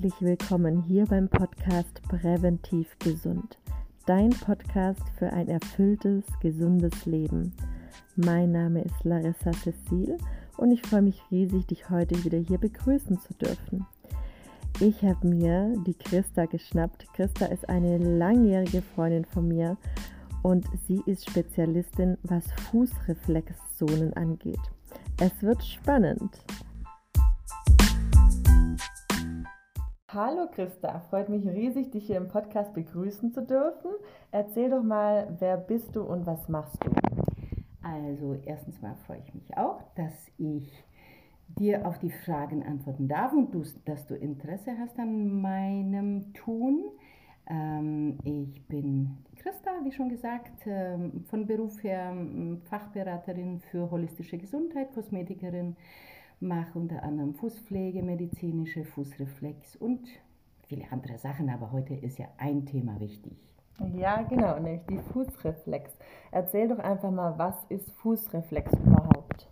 Herzlich willkommen hier beim Podcast Präventiv Gesund, dein Podcast für ein erfülltes, gesundes Leben. Mein Name ist Larissa Cecil und ich freue mich riesig, dich heute wieder hier begrüßen zu dürfen. Ich habe mir die Christa geschnappt. Christa ist eine langjährige Freundin von mir und sie ist Spezialistin, was Fußreflexzonen angeht. Es wird spannend. Hallo Christa, freut mich riesig, dich hier im Podcast begrüßen zu dürfen. Erzähl doch mal, wer bist du und was machst du? Also erstens mal freue ich mich auch, dass ich dir auf die Fragen antworten darf und du, dass du Interesse hast an meinem Tun. Ähm, ich bin Christa, wie schon gesagt, ähm, von Beruf her ähm, Fachberaterin für holistische Gesundheit, Kosmetikerin mache unter anderem Fußpflege, medizinische Fußreflex und viele andere Sachen, aber heute ist ja ein Thema wichtig. Ja, genau, nämlich die Fußreflex. Erzähl doch einfach mal, was ist Fußreflex überhaupt?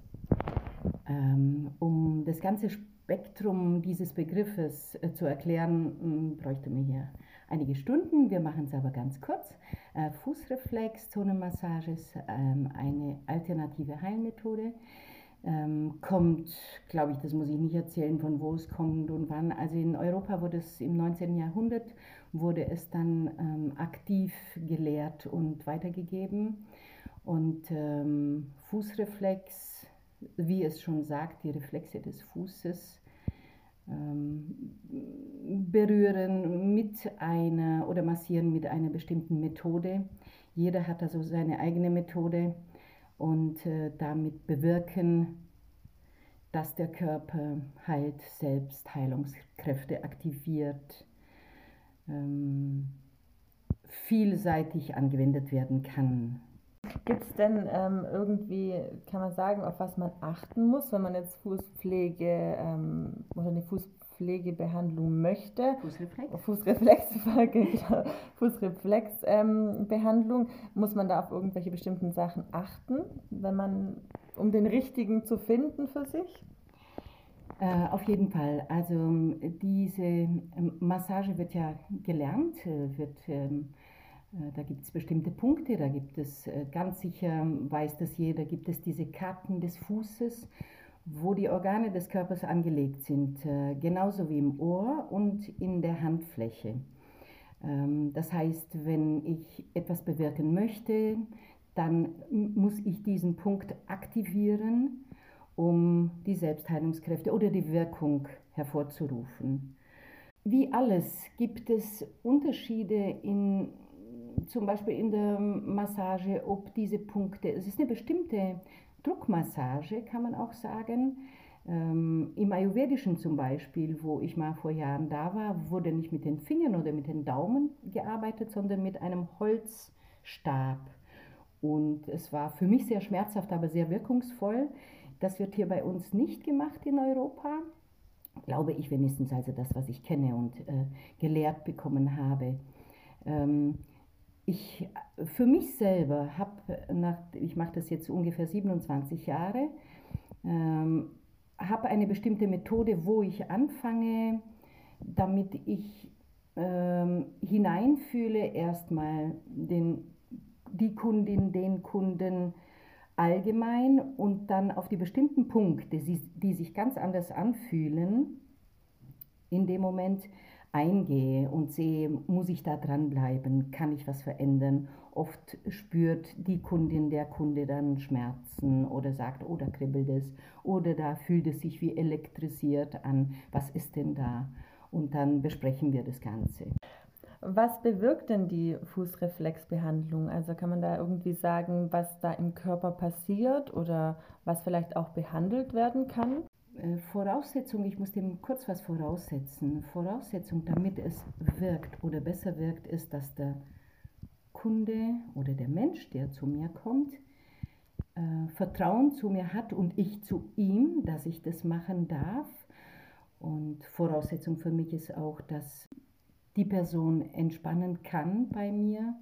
Ähm, um das ganze Spektrum dieses Begriffes äh, zu erklären, bräuchte man hier einige Stunden. Wir machen es aber ganz kurz. Äh, Fußreflex, Zonenmassage ist ähm, eine alternative Heilmethode ähm, kommt, glaube ich, das muss ich nicht erzählen, von wo es kommt und wann. Also in Europa wurde es im 19. Jahrhundert, wurde es dann ähm, aktiv gelehrt und weitergegeben. Und ähm, Fußreflex, wie es schon sagt, die Reflexe des Fußes ähm, berühren mit einer oder massieren mit einer bestimmten Methode. Jeder hat also seine eigene Methode und äh, damit bewirken, dass der Körper halt selbst Heilungskräfte aktiviert, ähm, vielseitig angewendet werden kann. Gibt es denn ähm, irgendwie, kann man sagen, auf was man achten muss, wenn man jetzt Fußpflege ähm, oder eine Fuß Pflegebehandlung möchte, Fußreflex, Fußreflex, genau. Fußreflexbehandlung, ähm, muss man da auf irgendwelche bestimmten Sachen achten, wenn man, um den richtigen zu finden für sich? Äh, auf jeden Fall. Also diese ähm, Massage wird ja gelernt, äh, wird, ähm, äh, da gibt es bestimmte Punkte, da gibt es äh, ganz sicher, weiß das jeder, gibt es diese Karten des Fußes wo die Organe des Körpers angelegt sind, äh, genauso wie im Ohr und in der Handfläche. Ähm, das heißt, wenn ich etwas bewirken möchte, dann muss ich diesen Punkt aktivieren, um die Selbstheilungskräfte oder die Wirkung hervorzurufen. Wie alles gibt es Unterschiede in zum Beispiel in der Massage, ob diese Punkte, es ist eine bestimmte Druckmassage, kann man auch sagen. Ähm, Im Ayurvedischen zum Beispiel, wo ich mal vor Jahren da war, wurde nicht mit den Fingern oder mit den Daumen gearbeitet, sondern mit einem Holzstab. Und es war für mich sehr schmerzhaft, aber sehr wirkungsvoll. Das wird hier bei uns nicht gemacht in Europa. Glaube ich wenigstens, also das, was ich kenne und äh, gelehrt bekommen habe. Ähm, ich für mich selber habe, nach, ich mache das jetzt ungefähr 27 Jahre, ähm, habe eine bestimmte Methode, wo ich anfange, damit ich ähm, hineinfühle, erstmal den, die Kundin, den Kunden allgemein und dann auf die bestimmten Punkte, die, die sich ganz anders anfühlen, in dem Moment eingehe und sehe, muss ich da dranbleiben, kann ich was verändern. Oft spürt die Kundin, der Kunde dann Schmerzen oder sagt, oh, da kribbelt es oder da fühlt es sich wie elektrisiert an, was ist denn da? Und dann besprechen wir das Ganze. Was bewirkt denn die Fußreflexbehandlung? Also kann man da irgendwie sagen, was da im Körper passiert oder was vielleicht auch behandelt werden kann? Äh, Voraussetzung, ich muss dem kurz was voraussetzen. Voraussetzung, damit es wirkt oder besser wirkt, ist, dass der Kunde oder der Mensch, der zu mir kommt, äh, Vertrauen zu mir hat und ich zu ihm, dass ich das machen darf. Und Voraussetzung für mich ist auch, dass die Person entspannen kann bei mir.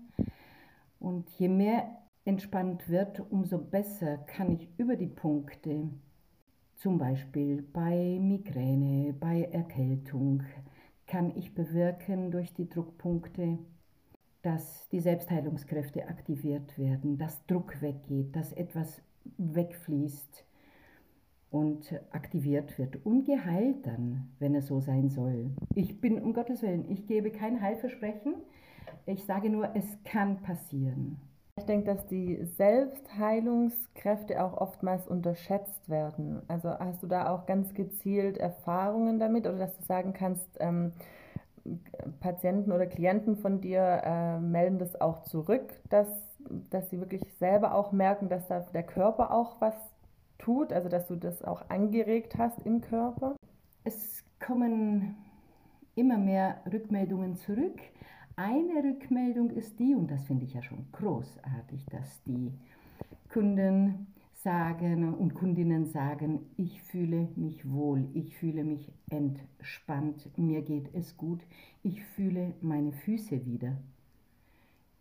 Und je mehr entspannt wird, umso besser kann ich über die Punkte zum Beispiel bei Migräne, bei Erkältung, kann ich bewirken durch die Druckpunkte, dass die Selbstheilungskräfte aktiviert werden, dass Druck weggeht, dass etwas wegfließt und aktiviert wird und geheilt dann, wenn es so sein soll. Ich bin, um Gottes Willen, ich gebe kein Heilversprechen. Ich sage nur, es kann passieren. Ich denke, dass die Selbstheilungskräfte auch oftmals unterschätzt werden. Also hast du da auch ganz gezielt Erfahrungen damit oder dass du sagen kannst, ähm, Patienten oder Klienten von dir äh, melden das auch zurück, dass, dass sie wirklich selber auch merken, dass da der Körper auch was tut, also dass du das auch angeregt hast im Körper? Es kommen immer mehr Rückmeldungen zurück. Eine Rückmeldung ist die, und das finde ich ja schon großartig, dass die Kunden sagen und Kundinnen sagen, ich fühle mich wohl, ich fühle mich entspannt, mir geht es gut, ich fühle meine Füße wieder.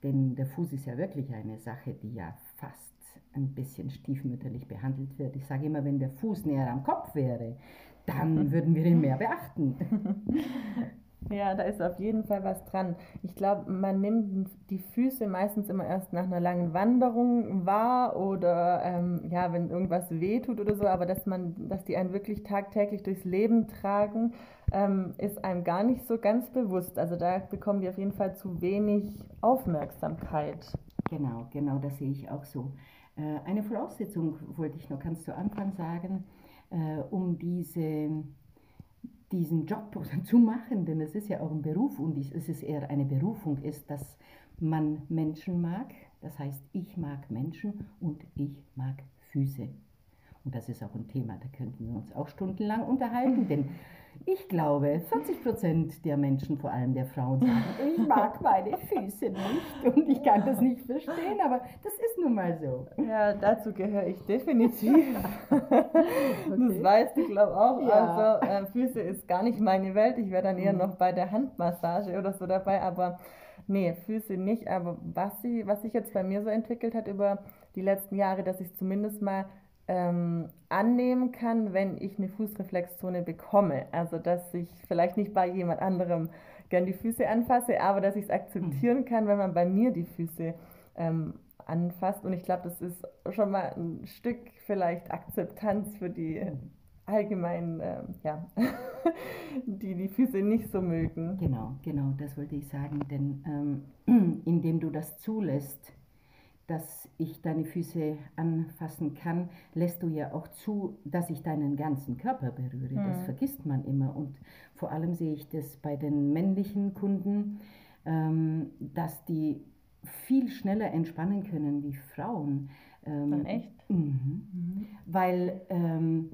Denn der Fuß ist ja wirklich eine Sache, die ja fast ein bisschen stiefmütterlich behandelt wird. Ich sage immer, wenn der Fuß näher am Kopf wäre, dann würden wir ihn mehr beachten. Ja, da ist auf jeden Fall was dran. Ich glaube, man nimmt die Füße meistens immer erst nach einer langen Wanderung wahr oder ähm, ja, wenn irgendwas wehtut oder so, aber dass man, dass die einen wirklich tagtäglich durchs Leben tragen, ähm, ist einem gar nicht so ganz bewusst. Also da bekommen die auf jeden Fall zu wenig Aufmerksamkeit. Genau, genau, das sehe ich auch so. Äh, eine Voraussetzung wollte ich noch ganz zu Anfang sagen, äh, um diese diesen Job zu machen, denn es ist ja auch ein Beruf und es ist eher eine Berufung, ist, dass man Menschen mag. Das heißt, ich mag Menschen und ich mag Füße. Und das ist auch ein Thema, da könnten wir uns auch stundenlang unterhalten, denn ich glaube, 40 Prozent der Menschen, vor allem der Frauen, sagen, ich mag meine Füße nicht und ich kann das nicht verstehen, aber das ist nun mal so. Ja, dazu gehöre ich definitiv. okay. Das weißt du, glaube auch. Ja. Also äh, Füße ist gar nicht meine Welt. Ich wäre dann eher mhm. noch bei der Handmassage oder so dabei, aber nee, Füße nicht. Aber was, sie, was sich jetzt bei mir so entwickelt hat über die letzten Jahre, dass ich zumindest mal ähm, annehmen kann, wenn ich eine Fußreflexzone bekomme. Also, dass ich vielleicht nicht bei jemand anderem gern die Füße anfasse, aber dass ich es akzeptieren mhm. kann, wenn man bei mir die Füße ähm, anfasst. Und ich glaube, das ist schon mal ein Stück vielleicht Akzeptanz für die allgemeinen, äh, ja, die die Füße nicht so mögen. Genau, genau, das wollte ich sagen, denn ähm, indem du das zulässt, dass ich deine Füße anfassen kann, lässt du ja auch zu, dass ich deinen ganzen Körper berühre. Mhm. Das vergisst man immer. Und vor allem sehe ich das bei den männlichen Kunden, ähm, dass die viel schneller entspannen können wie Frauen. Ähm, echt? Mhm. Mhm. Weil ähm,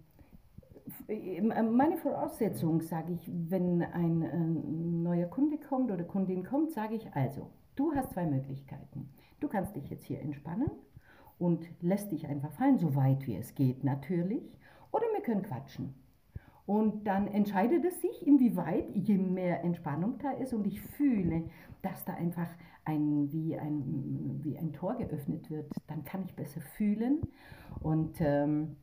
meine Voraussetzung, sage ich, wenn ein äh, neuer Kunde kommt oder Kundin kommt, sage ich also, du hast zwei Möglichkeiten. Du kannst dich jetzt hier entspannen und lässt dich einfach fallen, so weit wie es geht natürlich. Oder wir können quatschen. Und dann entscheidet es sich, inwieweit, je mehr Entspannung da ist und ich fühle, dass da einfach ein, wie, ein, wie ein Tor geöffnet wird, dann kann ich besser fühlen. Und ähm,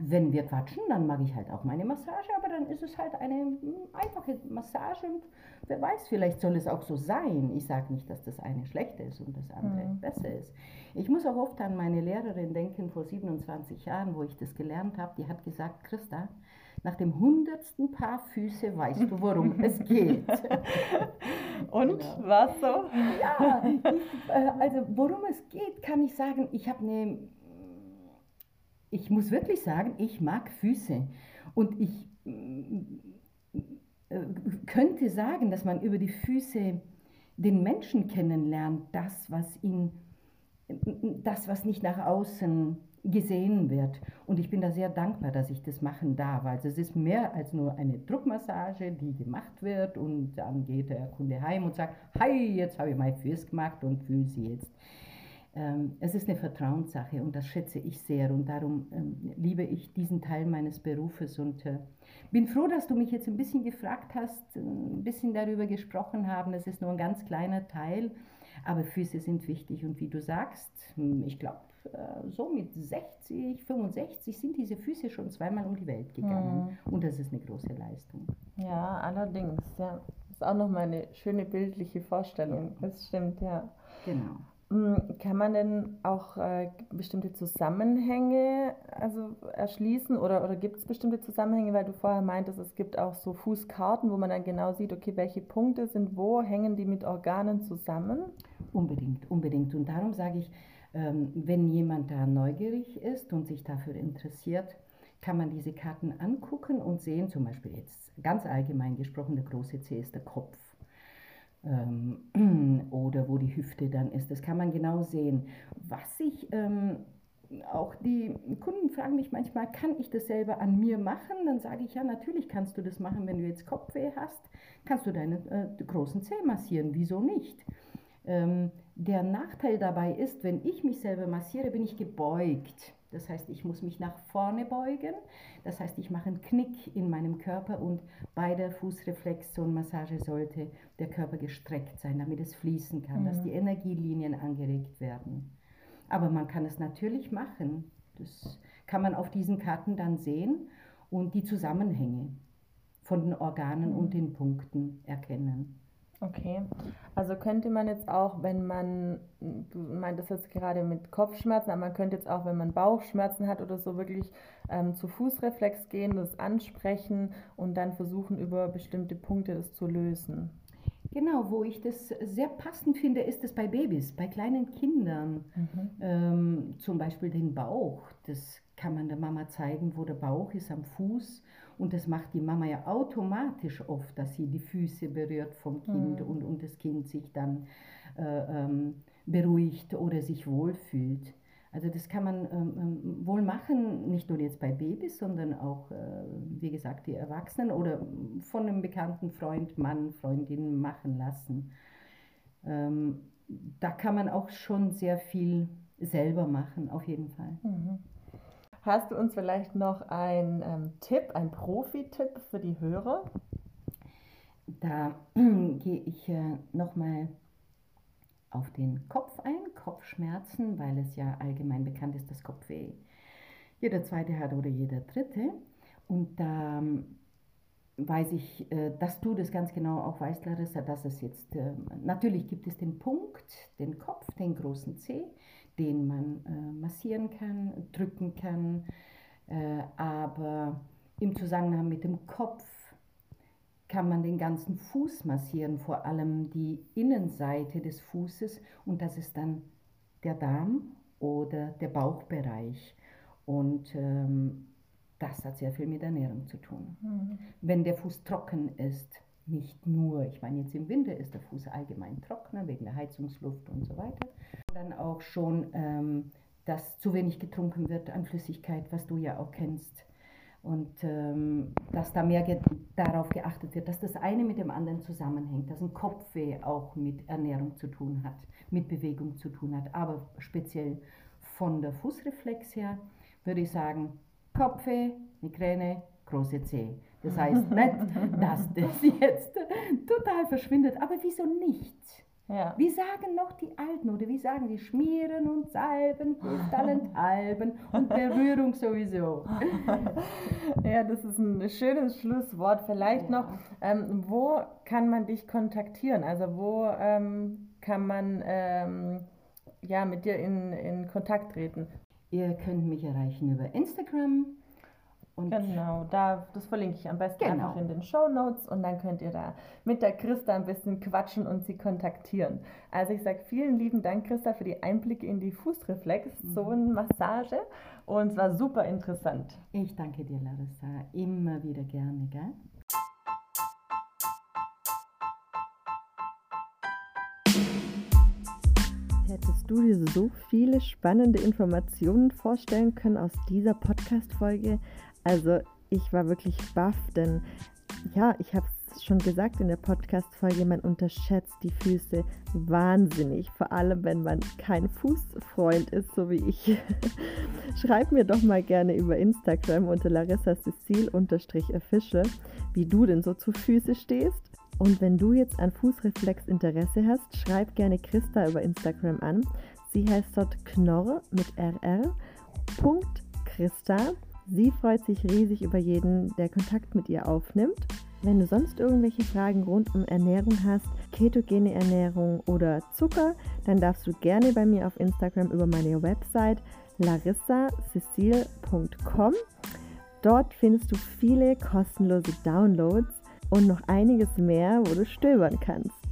wenn wir quatschen, dann mag ich halt auch meine Massage, aber dann ist es halt eine hm, einfache Massage und wer weiß, vielleicht soll es auch so sein. Ich sage nicht, dass das eine schlecht ist und das andere mhm. besser ist. Ich muss auch oft an meine Lehrerin denken vor 27 Jahren, wo ich das gelernt habe. Die hat gesagt, Christa, nach dem hundertsten Paar Füße weißt du, worum es geht. Und genau. was so? Ja, ich, äh, also worum es geht, kann ich sagen, ich habe eine ich muss wirklich sagen, ich mag Füße. Und ich äh, könnte sagen, dass man über die Füße den Menschen kennenlernt, das, was ihn, das, was nicht nach außen gesehen wird. Und ich bin da sehr dankbar, dass ich das machen darf. Also es ist mehr als nur eine Druckmassage, die gemacht wird und dann geht der Kunde heim und sagt, hi, jetzt habe ich mein Füß gemacht und fühle sie jetzt. Ähm, es ist eine Vertrauenssache und das schätze ich sehr und darum ähm, liebe ich diesen Teil meines Berufes und äh, bin froh, dass du mich jetzt ein bisschen gefragt hast, ein bisschen darüber gesprochen haben. Es ist nur ein ganz kleiner Teil, aber Füße sind wichtig und wie du sagst, hm, ich glaube, äh, so mit 60, 65 sind diese Füße schon zweimal um die Welt gegangen. Mhm. Und das ist eine große Leistung. Ja, allerdings, ja. Das ist auch nochmal eine schöne bildliche Vorstellung. Ja. Das stimmt, ja. Genau. Hm, kann man denn auch äh, bestimmte Zusammenhänge also erschließen oder, oder gibt es bestimmte Zusammenhänge, weil du vorher meintest, es gibt auch so Fußkarten, wo man dann genau sieht, okay, welche Punkte sind wo, hängen die mit Organen zusammen? Unbedingt, unbedingt. Und darum sage ich, ähm, wenn jemand da neugierig ist und sich dafür interessiert, kann man diese Karten angucken und sehen, zum Beispiel jetzt ganz allgemein gesprochen, der große C ist der Kopf ähm, oder wo die Hüfte dann ist. Das kann man genau sehen. Was ich ähm, auch die Kunden fragen mich manchmal, kann ich das selber an mir machen? Dann sage ich, ja, natürlich kannst du das machen, wenn du jetzt Kopfweh hast, kannst du deinen äh, großen Zeh massieren, wieso nicht? Ähm, der Nachteil dabei ist, wenn ich mich selber massiere, bin ich gebeugt. Das heißt, ich muss mich nach vorne beugen. Das heißt, ich mache einen Knick in meinem Körper und bei der Fußreflexion-Massage sollte der Körper gestreckt sein, damit es fließen kann, mhm. dass die Energielinien angeregt werden. Aber man kann es natürlich machen. Das kann man auf diesen Karten dann sehen und die Zusammenhänge von den Organen mhm. und den Punkten erkennen. Okay, also könnte man jetzt auch, wenn man, du meintest jetzt gerade mit Kopfschmerzen, aber man könnte jetzt auch, wenn man Bauchschmerzen hat oder so, wirklich ähm, zu Fußreflex gehen, das ansprechen und dann versuchen, über bestimmte Punkte das zu lösen. Genau, wo ich das sehr passend finde, ist es bei Babys, bei kleinen Kindern. Mhm. Ähm, zum Beispiel den Bauch. Das kann man der Mama zeigen, wo der Bauch ist am Fuß. Und das macht die Mama ja automatisch oft, dass sie die Füße berührt vom Kind mhm. und, und das Kind sich dann äh, ähm, beruhigt oder sich wohlfühlt. Also das kann man ähm, ähm, wohl machen, nicht nur jetzt bei Babys, sondern auch, äh, wie gesagt, die Erwachsenen oder von einem bekannten Freund, Mann, Freundin machen lassen. Ähm, da kann man auch schon sehr viel selber machen, auf jeden Fall. Mhm. Hast du uns vielleicht noch einen ähm, Tipp, einen Profi-Tipp für die Hörer? Da gehe ich äh, nochmal auf den Kopf ein, Kopfschmerzen, weil es ja allgemein bekannt ist, dass Kopfweh jeder zweite hat oder jeder dritte. Und da ähm, weiß ich, äh, dass du das ganz genau auch weißt, Larissa, dass es jetzt, äh, natürlich gibt es den Punkt, den Kopf, den großen C, den man äh, massieren kann, drücken kann, aber im Zusammenhang mit dem Kopf kann man den ganzen Fuß massieren, vor allem die Innenseite des Fußes und das ist dann der Darm oder der Bauchbereich. Und ähm, das hat sehr viel mit Ernährung zu tun. Mhm. Wenn der Fuß trocken ist, nicht nur, ich meine jetzt im Winter ist der Fuß allgemein trockener wegen der Heizungsluft und so weiter, dann auch schon, ähm, dass zu wenig getrunken wird an Flüssigkeit, was du ja auch kennst. Und ähm, dass da mehr ge darauf geachtet wird, dass das eine mit dem anderen zusammenhängt, dass ein Kopfweh auch mit Ernährung zu tun hat, mit Bewegung zu tun hat, aber speziell von der Fußreflex her würde ich sagen, Kopfweh, Migräne, große Zeh. Das heißt nicht, dass das jetzt total verschwindet, aber wieso nicht? Ja. Wie sagen noch die Alten oder wie sagen die Schmieren und Salben hilft allenthalben und Berührung sowieso. ja, das ist ein schönes Schlusswort. Vielleicht ja. noch, ähm, wo kann man dich kontaktieren? Also wo ähm, kann man ähm, ja, mit dir in, in Kontakt treten? Ihr könnt mich erreichen über Instagram, und genau, da, das verlinke ich am besten genau. einfach in den Show Notes und dann könnt ihr da mit der Christa ein bisschen quatschen und sie kontaktieren. Also ich sage vielen lieben Dank, Christa, für die Einblicke in die Fußreflexzonenmassage und es war super interessant. Ich danke dir, Larissa, immer wieder gerne, gell? Hättest du dir so viele spannende Informationen vorstellen können aus dieser Podcast-Folge? Also ich war wirklich baff, denn ja, ich habe es schon gesagt in der Podcast-Folge, man unterschätzt die Füße wahnsinnig, vor allem wenn man kein Fußfreund ist, so wie ich. Schreib mir doch mal gerne über Instagram unter Larissa Cecil-official, wie du denn so zu Füße stehst. Und wenn du jetzt an Fußreflex Interesse hast, schreib gerne Christa über Instagram an. Sie heißt dort Knorr mit RR. Christa. Sie freut sich riesig über jeden, der Kontakt mit ihr aufnimmt. Wenn du sonst irgendwelche Fragen rund um Ernährung hast, ketogene Ernährung oder Zucker, dann darfst du gerne bei mir auf Instagram über meine Website larissacecil.com. Dort findest du viele kostenlose Downloads und noch einiges mehr, wo du stöbern kannst.